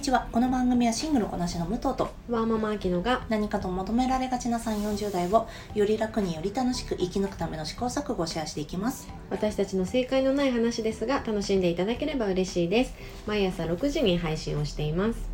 にちは。この番組はシングルこなしの武藤とワーママアキノが何かと求められがちな3 4 0代をより楽により楽しく生き抜くための試行錯誤をシェアしていきます。私たちの正解のない話ですが楽しんでいただければ嬉しいです。毎朝6時に配信をしています。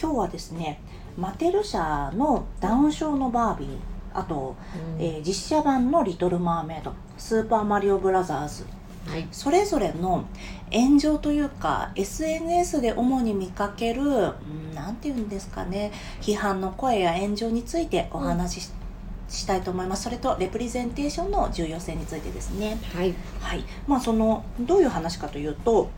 今日はですねマテル社のダウン症のバービーあと、うん。えー実写版の「リトル・マーメイド」「スーパーマリオブラザーズ」はい。それぞれの炎上というか SNS で主に見かけるうんなんていうんですかね批判の声や炎上についてお話し,、したいと思います。それとレプレゼンテーションの重要性についてですね。はい。はい。まあそのどういう話かというと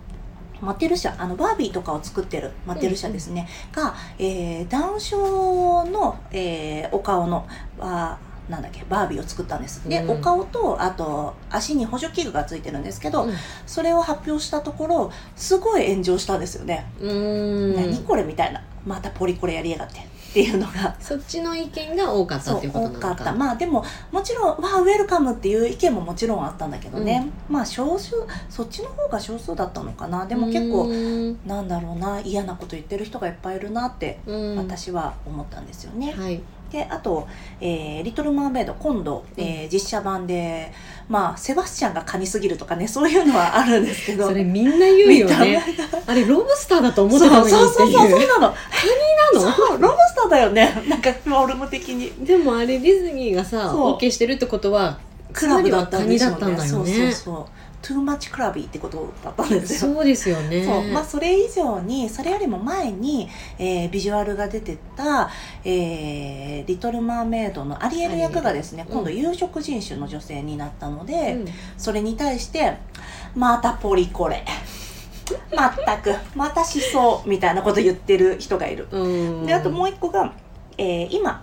マテル社あのバービーとかを作ってるマテル社ですね、が、えーダウン症の、えーお顔のあーなんだっけバービーを作ったんです。で、うん。お顔とあと足に補助器具がついてるんですけど、うん。それを発表したところすごい炎上したんですよね、何これみたいな。またポリコレやりやがってっていうのが。そっちの意見が多かったっていうことな多か。のかった。まあでももちろんわあウェルカムっていう意見ももちろんあったんだけどね、まあ少数そっちの方が少数だったのかな。でも結構ん。なんだろうな嫌なこと言ってる人がいっぱいいるなってうん。私は思ったんですよね。はいであと、えーリトル・マーメイド」今度、えー実写版でまあセバスチャンがカニすぎるとかね そういうのはあるんですけど。それみんな言うよね。あれロブスターだと思ってたのにそうそうそうそうなの。なの？そうロブスターだよね。なんかフォルム的に。でもあれディズニーがさ OK してるってことは crab だったんだよそうねそうそう too much crabby ってことだったんですよ。そうですよね。そう。まあ、それ以上にそれよりも前に、えービジュアルが出てた、えーリトル・マーメイド」のアリエル役がですね、うん今度有色人種の女性になったので、うん。それに対してまたポリコレ。まったく。また思想みたいなこと言ってる人がいる。うん。であともう一個が、えー今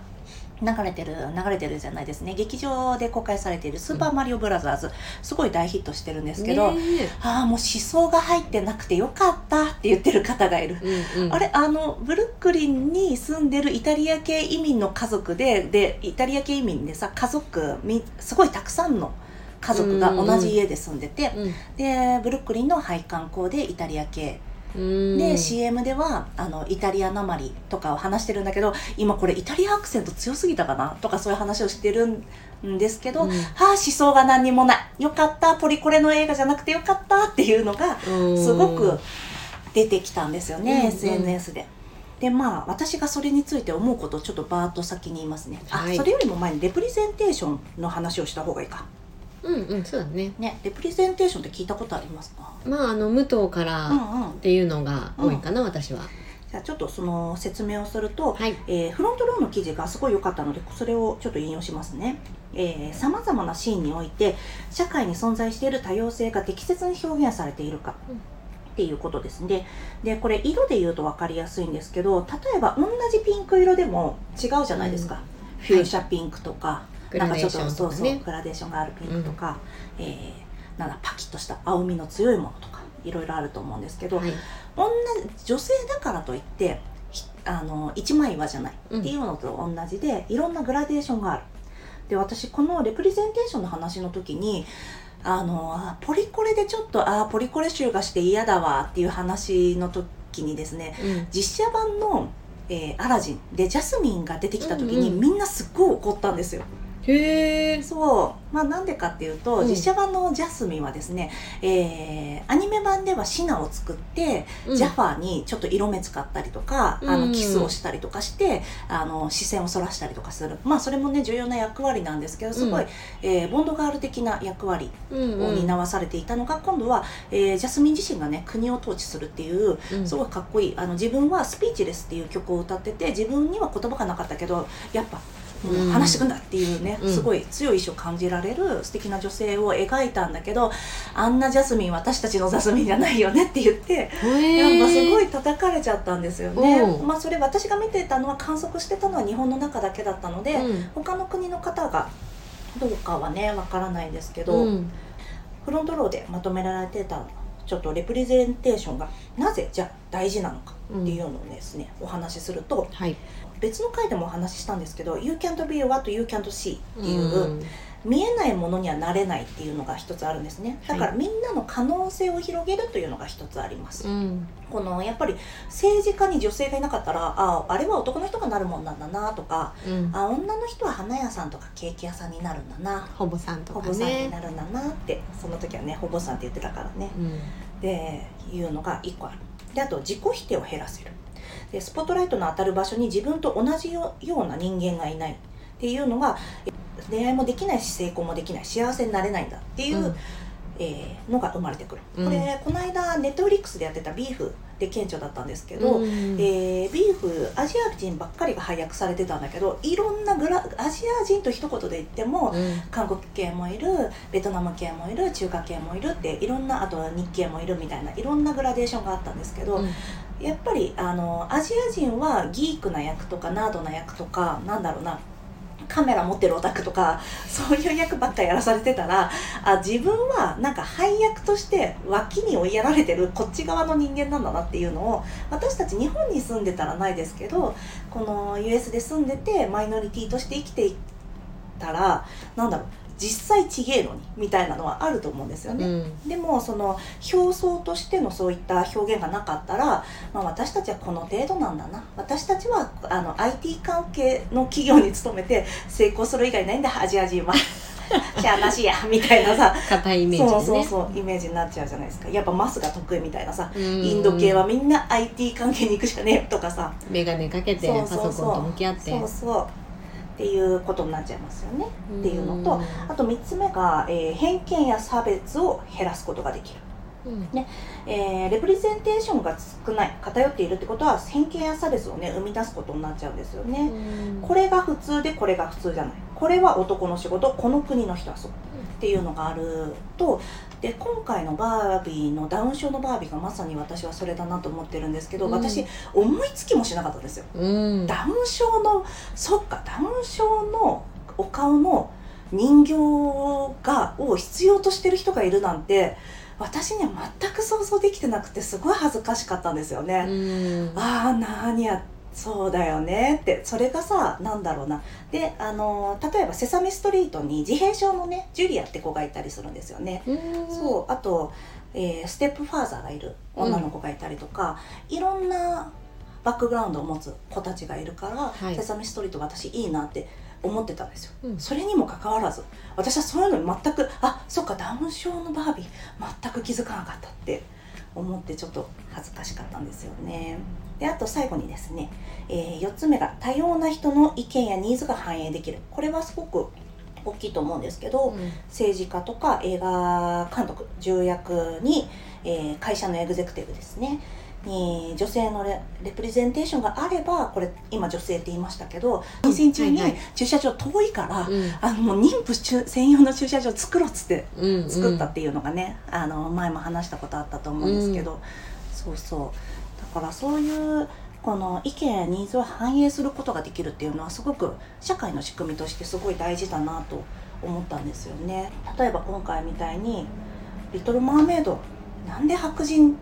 流れてる流れてるじゃないですね。劇場で公開されている「スーパーマリオブラザーズ」すごい大ヒットしてるんですけど、ね。ああもう思想が入ってなくてよかったって言ってる方がいる、えうんうん。あれあのブルックリンに住んでるイタリア系移民の家族ででイタリア系移民でさ家族みすごいたくさんの家族が同じ家で住んでて、でブルックリンの配管工でイタリア系うんで、CM ではあのイタリアなまりとかを話してるんだけど今これイタリアアクセント強すぎたかな？とかそういう話をしてるんですけど、うん。はあ思想が何にもないよかった。ポリコレの映画じゃなくてよかったっていうのがすごく出てきたんですよね、うんうん。SNS で。でまあ私がそれについて思うことをちょっとバーッと先に言いますね、はい。あそれよりも前にレプレゼンテーションの話をした方がいいかうんうんそうだね。ねレプレゼンテーションって聞いたことありますか？まああの武藤からっうんうん。ていうのが多いかな、私は。じゃあちょっとその説明をすると、はい。えーフロントローの記事がすごい良かったのでそれをちょっと引用しますね。さまざまなシーンにおいて社会に存在している多様性が適切に表現されているか、うん。っていうことですね。でこれ色で言うと分かりやすいんですけど例えば同じピンク色でも違うじゃないですか、フューシャピンクとか、グラデーションそうそうグラデーションがあるピンクとか、えーなんだパキッとした青みの強いものとかいろいろあると思うんですけど、はい。同じ女性だからといってひあの一枚岩じゃないうん。っていうのと同じで、いろんなグラデーションがある。で私このレプレゼンテーションの話の時にあのあポリコレでちょっとあーポリコレ臭がして嫌だわっていう話の時にですねうん。実写版の、えーアラジンでジャスミンが出てきた時に、うんうん。みんなすっごい怒ったんですよへえそう。まあなんでかっていうと、うん。実写版のジャスミンはですね、えーアニメ版ではシナを作って、ジャファーにちょっと色目使ったりとか、あうん。のキスをしたりとかしてあの視線をそらしたりとかする。まあそれもね重要な役割なんですけどすごい、うんえーボンドガール的な役割うんを担わされていたのが、今度は、えージャスミン自身がね国を統治するっていううん。すごいかっこいい。あの自分は「スピーチレス」っていう曲を歌ってて自分には言葉がなかったけどやっぱ話してくんだっていうね、うん。すごい強い意志を感じられる素敵な女性を描いたんだけどあんなジャスミン私たちのジャスミンじゃないよねって言ってへやっぱすごいい叩かれちゃったんですよね。まあそれ私が見てたのは観測してたのは日本の中だけだったので、他の国の方がどうかはねわからないんですけど、うん。フロントローでまとめられてたちょっとレプレゼンテーションがなぜじゃあ大事なのかっていうのをですね、お話しするとはい別の回でもお話ししたんですけど「You can't be what you can't see」っていう、うん。見えないものにはなれないっていうのが一つあるんですね。だからみんなの可能性を広げるというのが一つあります、うん。このやっぱり政治家に女性がいなかったらああれは男の人がなるもんなんだなとかうん。あ女の人は花屋さんとかケーキ屋さんになるんだな。ほぼさんとかほぼさんにねなるんだなってその時はねほぼさんって言ってたからね。うん。でいうのが1個ある。であと自己否定を減らせるでスポットライトの当たる場所に自分と同じよような人間がいない。っていうのがえ恋愛もできないし成功もできない幸せになれないんだっていう、うん。えーのが生まれてくる、うん。これこの間ネットフリックスでやってたビーフで顕著だったんですけど、うん。えービーフアジア人ばっかりが配役されてたんだけどいろんなグラアジア人と一言で言っても、うん。韓国系もいるベトナム系もいる中華系もいるっていろんなあとは日系もいるみたいないろんなグラデーションがあったんですけど、うんやっぱりあのアジア人はギークな役とかナードな役とかなんだろうなカメラ持ってるオタクとか そういう役ばっかやらされてたらあ自分はなんか配役として脇に追いやられてるこっち側の人間なんだなっていうのを私たち日本に住んでたらないですけどこの US で住んでてマイノリティとして生きていったらなんだろう実際ちげえのにみたいなのはあると思うんですよね。うん。でもその表層としてのそういった表現がなかったら、まあ、私たちはこの程度なんだな。私たちはあの IT 関係の企業に勤めて成功する以外ないんだ。アジア人はしゃあなしやみたいなさ。硬いイメージでね。そうそうそうイメージになっちゃうじゃないですか。やっぱマスが得意みたいなさ。うん。インド系はみんな IT 関係に行くしかねえとかさ。眼鏡かけてパソコンと向き合って。そうそうっていうことになっちゃいますよね。っていうのとんあと3つ目が、えー偏見や差別を減らすことができる。うん。えーレプレゼンテーションが少ない偏っているってことは偏見や差別をね生み出すことになっちゃうんですよね、これが普通でこれが普通じゃない。これは男の仕事この国の人はそうっていうのがあるとで今回のバービーのダウン症のバービーがまさに私はそれだなと思ってるんですけど、うん。私思いつきもしなかったんですよ。うん。ダウン症のそっかダウン症のお顔の人形がを必要としてる人がいるなんて私には全く想像できてなくてすごい恥ずかしかったんですよね。うん。ああ何やそうだよねってそれがさなんだろうなであの例えば「セサミストリート」に自閉症のねジュリアって子がいたりするんですよね。うんそうあと、えーステップファーザーがいる女の子がいたりとか、いろんなバックグラウンドを持つ子たちがいるから「はいセサミストリート」私いいなって思ってたんですよ。うんそれにもかかわらず私はそういうのに全くあそっかダウン症のバービー全く気づかなかったって思ってちょっと恥ずかしかったんですよね。であと最後にですね、え4つ目が多様な人の意見やニーズが反映できる。これはすごく大きいと思うんですけど、うん。政治家とか映画監督重役に、えー会社のエグゼクティブですね。に女性のレレプレゼンテーションがあればこれ今女性って言いましたけど妊娠中に駐車場遠いから、うん。あの妊婦中専用の駐車場作ろうっつってうん作ったっていうのがね、あの前も話したことあったと思うんですけど、そうそう。だからそういうこの意見やニーズを反映することができるっていうのはすごく社会の仕組みとしてすごい大事だなと思ったんですよね。例えば今回みたいに「リトル・マーメイド」なんで白人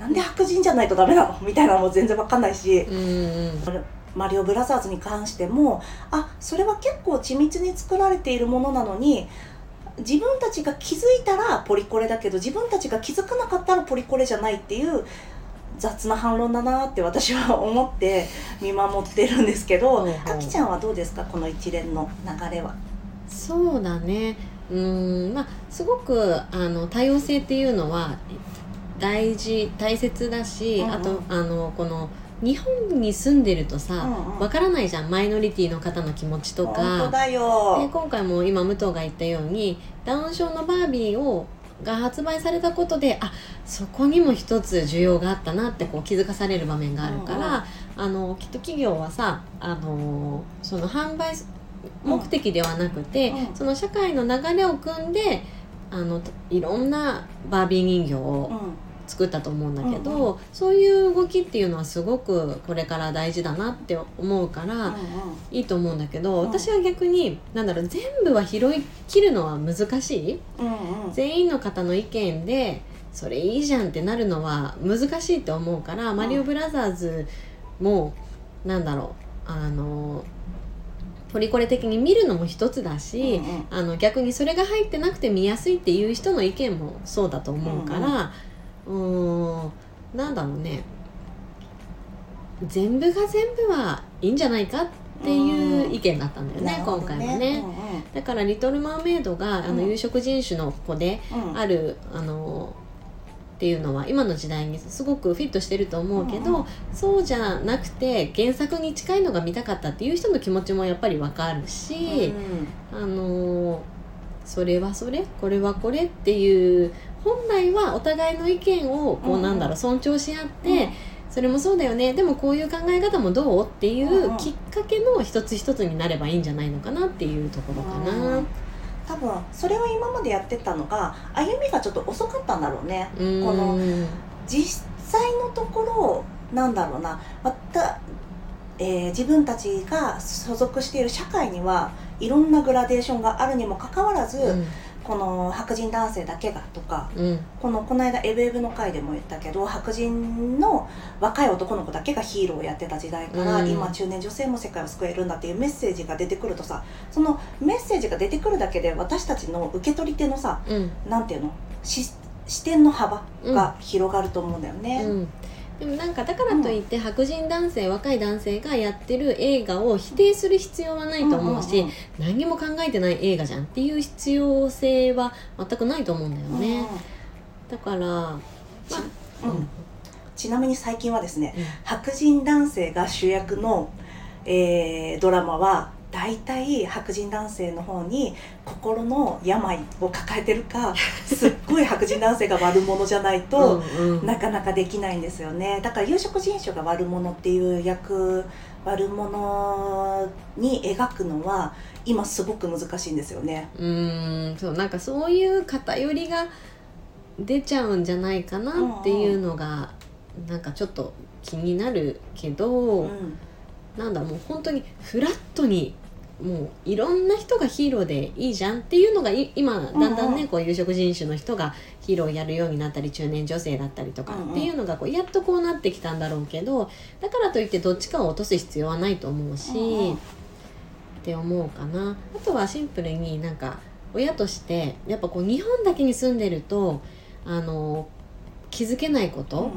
なんで白人じゃないとダメなの？みたいなのも全然わかんないし、マリオブラザーズに関してもあそれは結構緻密に作られているものなのに自分たちが気づいたらポリコレだけど自分たちが気づかなかったらポリコレじゃないっていう雑な反論だなって私は思って見守ってるんですけどほうほうあきちゃんはどうですかこの一連の流れは？そうだね。うんまあすごくあの多様性っていうのは大事大切だし、うんうん。あとあのこの日本に住んでるとさうんうん。わ、からないじゃん。マイノリティの方の気持ちと本当か。だでよ。今回も今武藤が言ったようにダウン症のバービーをが発売されたことであそこにも一つ需要があったなってこう気づかされる場面があるから、あのきっと企業はさあのその販売目的ではなくて、うんその社会の流れを組んであのいろんなバービー人形うをん作ったと思うんだけど、うんうそういう動きっていうのはすごくこれから大事だなって思うから、うんうん。いいと思うんだけど、うん。私は逆になんだろう全部は拾い切るのは難しい。うんうん。全員の方の意見でそれいいじゃんってなるのは難しいと思うから、ん。マリオブラザーズもなんだろうあのポリコレ的に見るのも一つだし、うんうん。あの逆にそれが入ってなくて見やすいっていう人の意見もそうだと思うからうーんなんだろうね。全部が全部はいいんじゃないかっていう意見だったんだよね、なるほど今回はね。だから「リトル・マーメイドが」あのうん。有色人種の子でうん。うんある、あのっていうのは今の時代にすごくフィットしてると思うけど、うん。うんそうじゃなくて原作に近いのが見たかったっていう人の気持ちもやっぱりわかるし、あのそれはそれこれはこれっていう本来はお互いの意見をこうなんだろう尊重し合って、うん。それもそうだよねでもこういう考え方もどうっていうきっかけの一つ一つになればいいんじゃないのかなっていうところかな。うん多分それは今までやってたのが歩みがちょっと遅かったんだろうね。うん。この実際のところなんだろうな。また、えー自分たちが所属している社会にはいろんなグラデーションがあるにもかかわらず、うんこの白人男性だけがとかうん。このこの間「エブエブ」の回でも言ったけど白人の若い男の子だけがヒーローをやってた時代から、うん。今中年女性も世界を救えるんだっていうメッセージが出てくるとさそのメッセージが出てくるだけで私たちの受け取り手のさうん。なんていうの？し視点の幅が広がると思うんだよね。うんでもなんかだからといって白人男性若い男性がやってる映画を否定する必要はないと思うし、んんん。何も考えてない映画じゃんっていう必要性は全くないと思うんだよね、だから、まちあうん。ちなみに最近はですねうん白人男性が主役の、えードラマは大体白人男性の方に心の病を抱えてるか すっごい白人男性が悪者じゃないと、うんうん。なかなかできないんですよね。だから有色人種が悪者っていう役悪者に描くのは今すごく難しいんですよね。うーんそうなんかそういう偏りが出ちゃうんじゃないかなっていうのが、なんかちょっと気になるけど、うんなんだもう本当にフラットにもういろんな人がヒーローでいいじゃんっていうのがい今だんだんね、こう有色人種の人がヒーローをやるようになったり中年女性だったりとかっていうのがこうやっとこうなってきたんだろうけどだからといってどっちかを落とす必要はないと思うし、って思うかな。あとはシンプルになんか親としてやっぱこう日本だけに住んでるとあの気づけないこと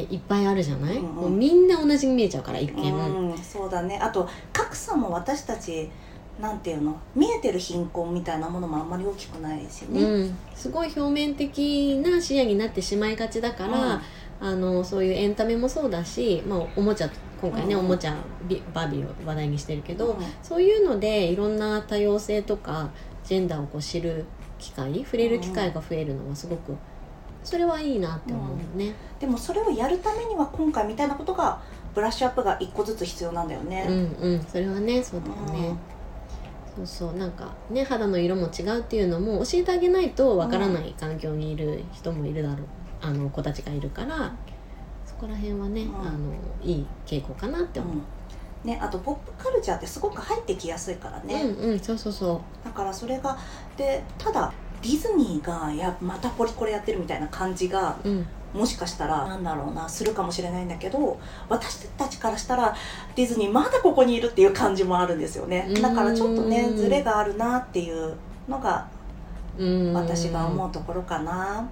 っていっぱいあるじゃない、うんうん。もうみんな同じに見えちゃうから一見、うん、そうだね。あと格差も私たちなんていうの？見えてる貧困みたいなものもあんまり大きくないしね、うん、すごい表面的な視野になってしまいがちだから、あのそういうエンタメもそうだし、まあ、おもちゃ今回ね、うんおもちゃビバービーを話題にしてるけど、うん。そういうのでいろんな多様性とかジェンダーをこう知る機会触れる機会が増えるのはすごくそれはいいなって思うよね。でもそれをやるためには今回みたいなことがブラッシュアップが一個ずつ必要なんだよね。うんうん。それはねそうだよね。そうそう。なんかね肌の色も違うっていうのも教えてあげないとわからない環境にいる人もいるだろう。あの子たちがいるから。そこら辺はね、うん。あのいい傾向かなって思う。うん。ね、あとポップカルチャーってすごく入ってきやすいからね、うんうん。そうそうそだからそれがでただディズニーがやまたポリコレやってるみたいな感じがう。うん。もしかしたらなんだろうなするかもしれないんだけど私たちからしたらディズニーまだここにいるっていう感じもあるんですよね。うん。だからちょっとねズレがあるなっていうのがうん。私が思うところかな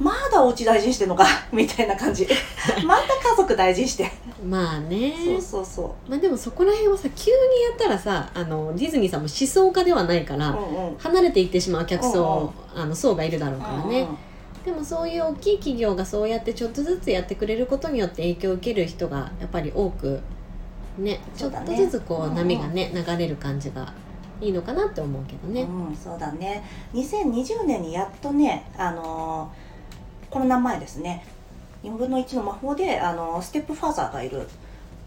まだお家大事にしてんのか みたいな感じ。また家族大事にして。まあね。そうそうそまあでもそこら辺はさ急にやったらさあのディズニーさんも思想家ではないから、ううんうん。離れていってしまう客層、うんあの層がいるだろうからね、うんうん。でもそういう大きい企業がそうやってちょっとずつやってくれることによって影響を受ける人がやっぱり多くねちょっとずつこうんううん波がね、流れる感じがいいのかなって思うけどね。うん、そうだね。2020年にやっとね、あのーコロナ前ですね。4分の1の魔法で、あのーステップファーザーがいる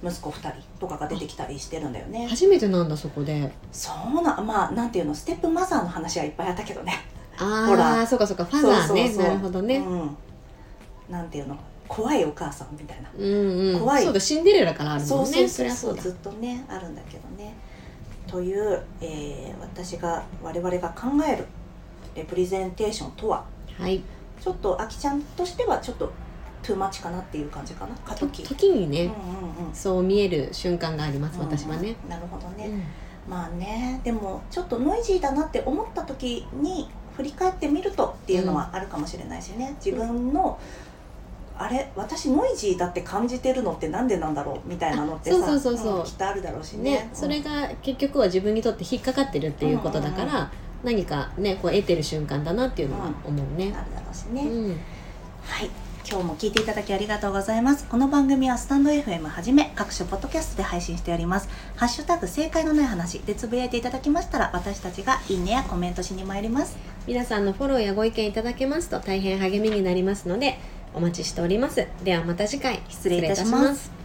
息子2人とかが出てきたりしてるんだよね。初めてなんだそこで。そうなまあなんていうのステップマザーの話はいっぱいあったけどね。あほら。あそうかそうか。ファザーね。そうそうそう。なるほどね、うん、なんていうの怖いお母さんみたいな、うんうん。怖い。そうだシンデレラからあるもそうんねそうそうりゃそうだ。ずっとねあるんだけどね。という、えー私が我々が考えるレプレゼンテーションとは？はいちょっとあきちゃんとしてはちょっとトゥーマッチかなっていう感じかな？過渡期。時にね、うんうんうん。そう見える瞬間があります私はね、うんなるほどね、うん。まあねでもちょっとノイジーだなって思った時に振り返ってみるとっていうのはあるかもしれないしね、自分のあれ？私ノイジーだって感じてるのってなんでなんだろうみたいなのってさあそうそうそうそう。んきっとあるだろうしね。ね、それが結局は自分にとって引っかかってるっていうことだから、うんうん何かねこう得てる瞬間だなっていうのは思うね。うん、あるだろうしね、うん。はい。今日も聞いていただきありがとうございます。この番組はスタンド FM はじめ各種ポッドキャストで配信しております。ハッシュタグ正解のない話でつぶやいていただきましたら私たちがいいねやコメントしに参ります。皆さんのフォローやご意見いただけますと大変励みになりますのでお待ちしております。ではまた次回。失礼いたします